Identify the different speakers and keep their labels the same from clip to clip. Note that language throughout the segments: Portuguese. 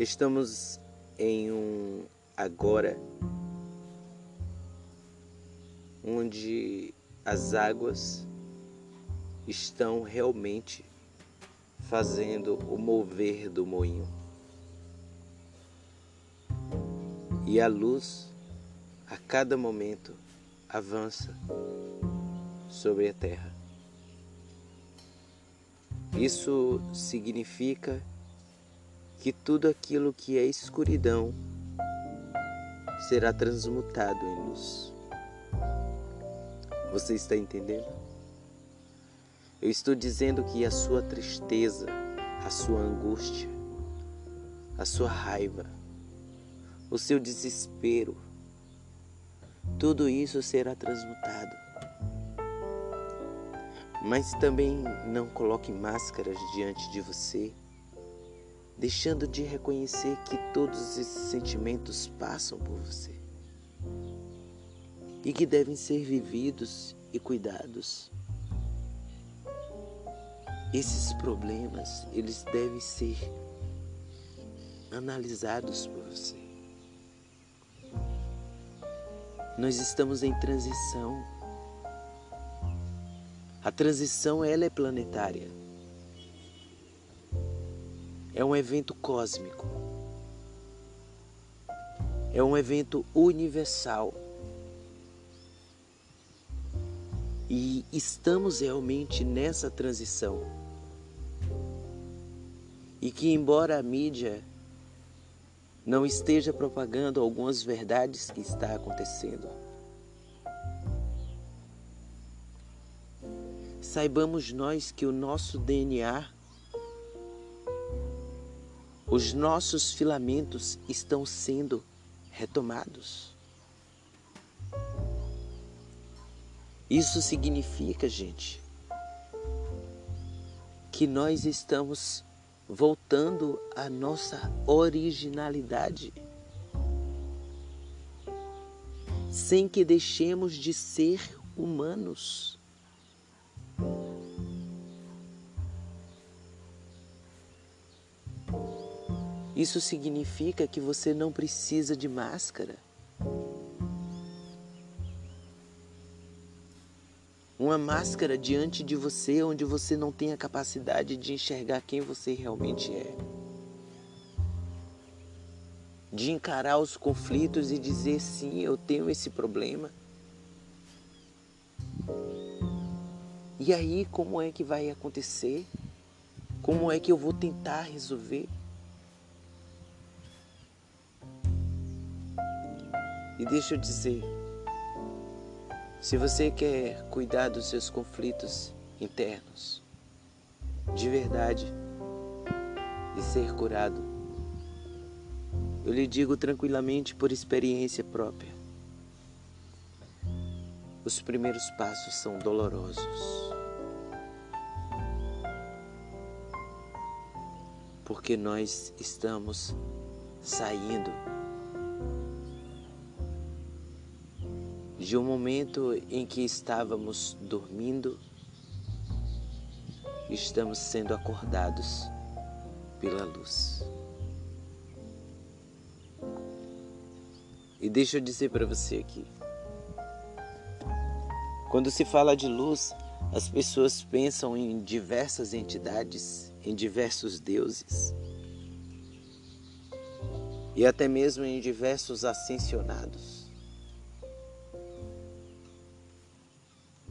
Speaker 1: Estamos em um agora onde as águas estão realmente fazendo o mover do moinho. E a luz, a cada momento, avança sobre a terra. Isso significa que tudo aquilo que é escuridão será transmutado em luz. Você está entendendo? Eu estou dizendo que a sua tristeza, a sua angústia, a sua raiva, o seu desespero, tudo isso será transmutado. Mas também não coloque máscaras diante de você deixando de reconhecer que todos esses sentimentos passam por você e que devem ser vividos e cuidados. Esses problemas, eles devem ser analisados por você. Nós estamos em transição. A transição ela é planetária é um evento cósmico, é um evento universal. E estamos realmente nessa transição. E que, embora a mídia não esteja propagando algumas verdades que está acontecendo, saibamos nós que o nosso DNA os nossos filamentos estão sendo retomados. Isso significa, gente, que nós estamos voltando à nossa originalidade, sem que deixemos de ser humanos. Isso significa que você não precisa de máscara. Uma máscara diante de você onde você não tem a capacidade de enxergar quem você realmente é. De encarar os conflitos e dizer sim, eu tenho esse problema. E aí, como é que vai acontecer? Como é que eu vou tentar resolver? E deixa eu dizer, se você quer cuidar dos seus conflitos internos, de verdade, e ser curado, eu lhe digo tranquilamente por experiência própria. Os primeiros passos são dolorosos. Porque nós estamos saindo de um momento em que estávamos dormindo, estamos sendo acordados pela luz. E deixa eu dizer para você aqui. Quando se fala de luz, as pessoas pensam em diversas entidades, em diversos deuses e até mesmo em diversos ascensionados.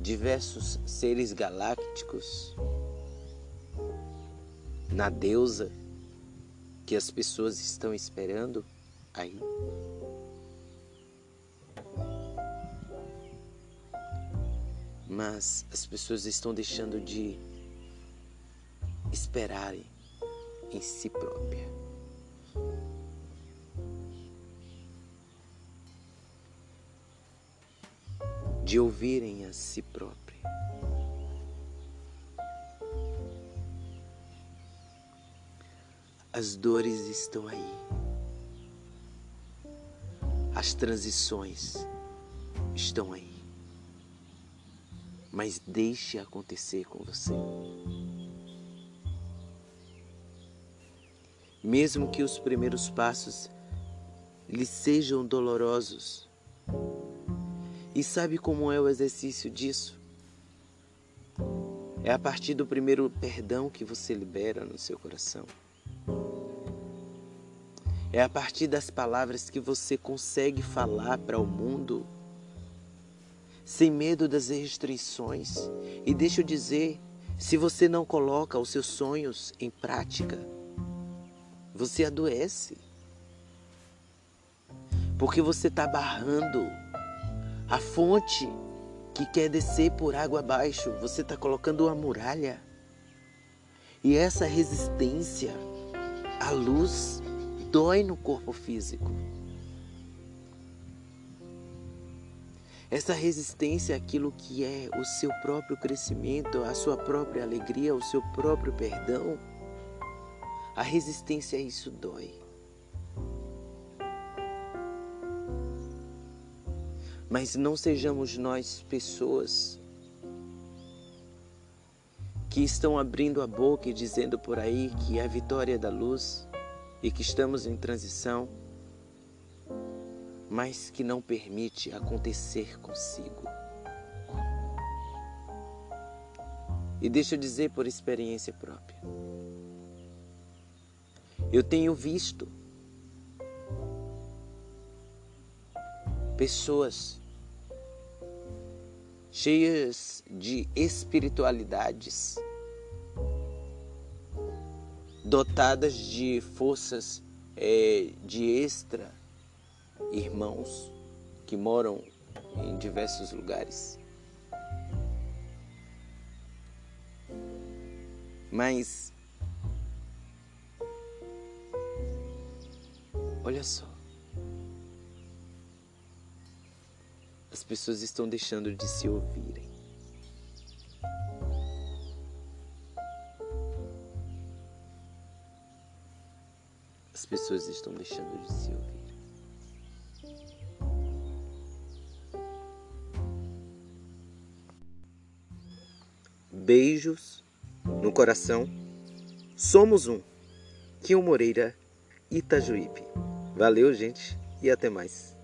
Speaker 1: Diversos seres galácticos, na deusa que as pessoas estão esperando aí. Mas as pessoas estão deixando de esperarem em si própria. De ouvirem a si própria. As dores estão aí. As transições estão aí. Mas deixe acontecer com você. mesmo que os primeiros passos lhe sejam dolorosos. E sabe como é o exercício disso? É a partir do primeiro perdão que você libera no seu coração. É a partir das palavras que você consegue falar para o mundo sem medo das restrições. E deixa eu dizer, se você não coloca os seus sonhos em prática, você adoece. Porque você está barrando a fonte que quer descer por água abaixo. Você está colocando uma muralha. E essa resistência à luz dói no corpo físico. Essa resistência àquilo que é o seu próprio crescimento, a sua própria alegria, o seu próprio perdão, a resistência a isso dói. Mas não sejamos nós pessoas que estão abrindo a boca e dizendo por aí que é a vitória da luz e que estamos em transição, mas que não permite acontecer consigo. E deixa eu dizer por experiência própria. Eu tenho visto pessoas cheias de espiritualidades, dotadas de forças é, de extra irmãos que moram em diversos lugares. Mas olha só. As pessoas estão deixando de se ouvirem. As pessoas estão deixando de se ouvir. Beijos no coração. Somos um. Kio Moreira, Itajuípe. Valeu, gente, e até mais.